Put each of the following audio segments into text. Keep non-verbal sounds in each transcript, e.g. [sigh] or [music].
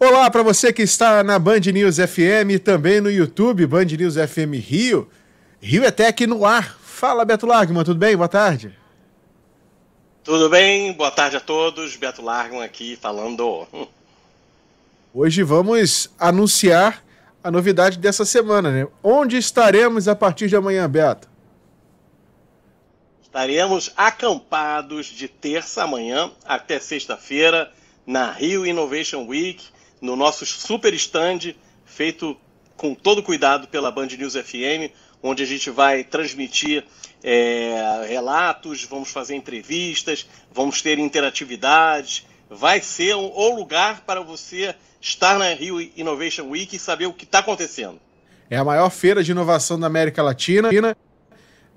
Olá para você que está na Band News FM e também no YouTube Band News FM Rio. Rio é Tech no ar. Fala Beto Largman, tudo bem? Boa tarde. Tudo bem? Boa tarde a todos. Beto Largman aqui falando. Hoje vamos anunciar a novidade dessa semana, né? Onde estaremos a partir de amanhã, Beto? Estaremos acampados de terça amanhã até sexta-feira na Rio Innovation Week no nosso super stand, feito com todo cuidado pela Band News FM, onde a gente vai transmitir é, relatos, vamos fazer entrevistas, vamos ter interatividade. Vai ser o lugar para você estar na Rio Innovation Week e saber o que está acontecendo. É a maior feira de inovação da América Latina.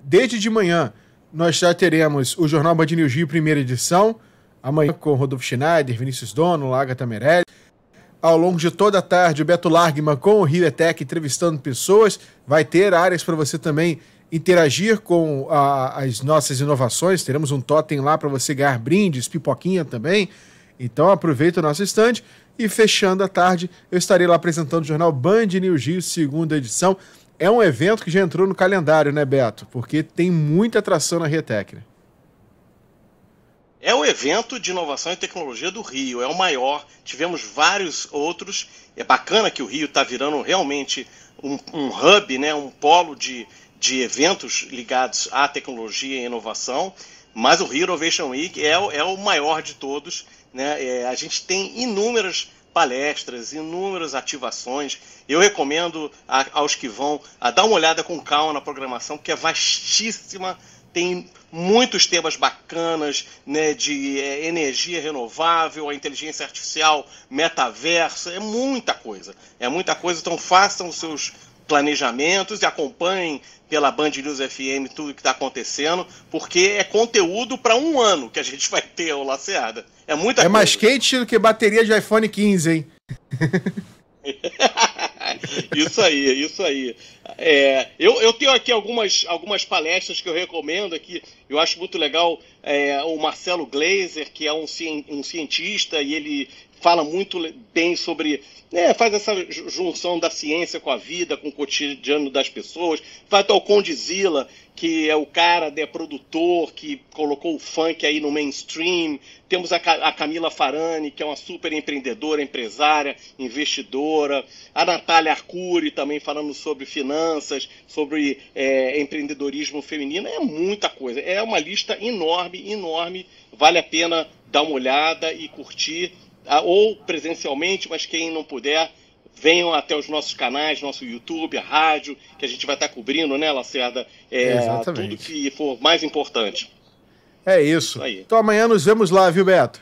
Desde de manhã, nós já teremos o Jornal Band News Rio, primeira edição. Amanhã com Rodolfo Schneider, Vinícius Dono, Laga Tamerelli ao longo de toda a tarde, o Beto Largman com o Rio Etec entrevistando pessoas. Vai ter áreas para você também interagir com a, as nossas inovações. Teremos um totem lá para você ganhar brindes, pipoquinha também. Então aproveita o nosso stand e fechando a tarde, eu estarei lá apresentando o jornal Band News Rio, segunda edição. É um evento que já entrou no calendário, né, Beto? Porque tem muita atração na Rietec. Né? É o evento de inovação e tecnologia do Rio, é o maior. Tivemos vários outros. É bacana que o Rio está virando realmente um, um, hub, né, um polo de, de eventos ligados à tecnologia e inovação. Mas o Rio Innovation Week é, é o maior de todos. Né? É, a gente tem inúmeras palestras, inúmeras ativações. Eu recomendo a, aos que vão a dar uma olhada com calma na programação, que é vastíssima tem muitos temas bacanas, né, de é, energia renovável, a inteligência artificial, metaverso, é muita coisa. É muita coisa, então façam os seus planejamentos e acompanhem pela Band News FM tudo que está acontecendo, porque é conteúdo para um ano que a gente vai ter, o Lacerda. É muita É coisa. mais quente do que bateria de iPhone 15, hein? [laughs] isso aí, isso aí. É, eu, eu tenho aqui algumas, algumas palestras que eu recomendo aqui. Eu acho muito legal é, o Marcelo Glazer, que é um, um cientista e ele fala muito bem sobre. Né, faz essa junção da ciência com a vida, com o cotidiano das pessoas. Até o Condizila, que é o cara, né, produtor, que colocou o funk aí no mainstream. Temos a, a Camila Farani, que é uma super empreendedora, empresária, investidora. A Natália Arcuri também falando sobre finanças, sobre é, empreendedorismo feminino. É muita coisa. É uma lista enorme, enorme. Vale a pena dar uma olhada e curtir ou presencialmente, mas quem não puder, venham até os nossos canais, nosso YouTube, a rádio, que a gente vai estar cobrindo, né, Lacerda? É, tudo que for mais importante. É isso. isso então amanhã nos vemos lá, viu, Beto?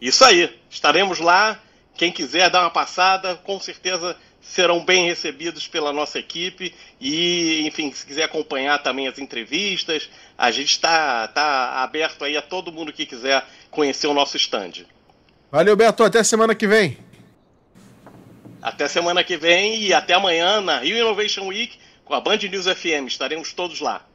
Isso aí. Estaremos lá. Quem quiser dar uma passada, com certeza serão bem recebidos pela nossa equipe e, enfim, se quiser acompanhar também as entrevistas, a gente está tá aberto aí a todo mundo que quiser conhecer o nosso stand. Valeu, Beto. Até semana que vem. Até semana que vem e até amanhã na Rio Innovation Week com a Band News FM. Estaremos todos lá.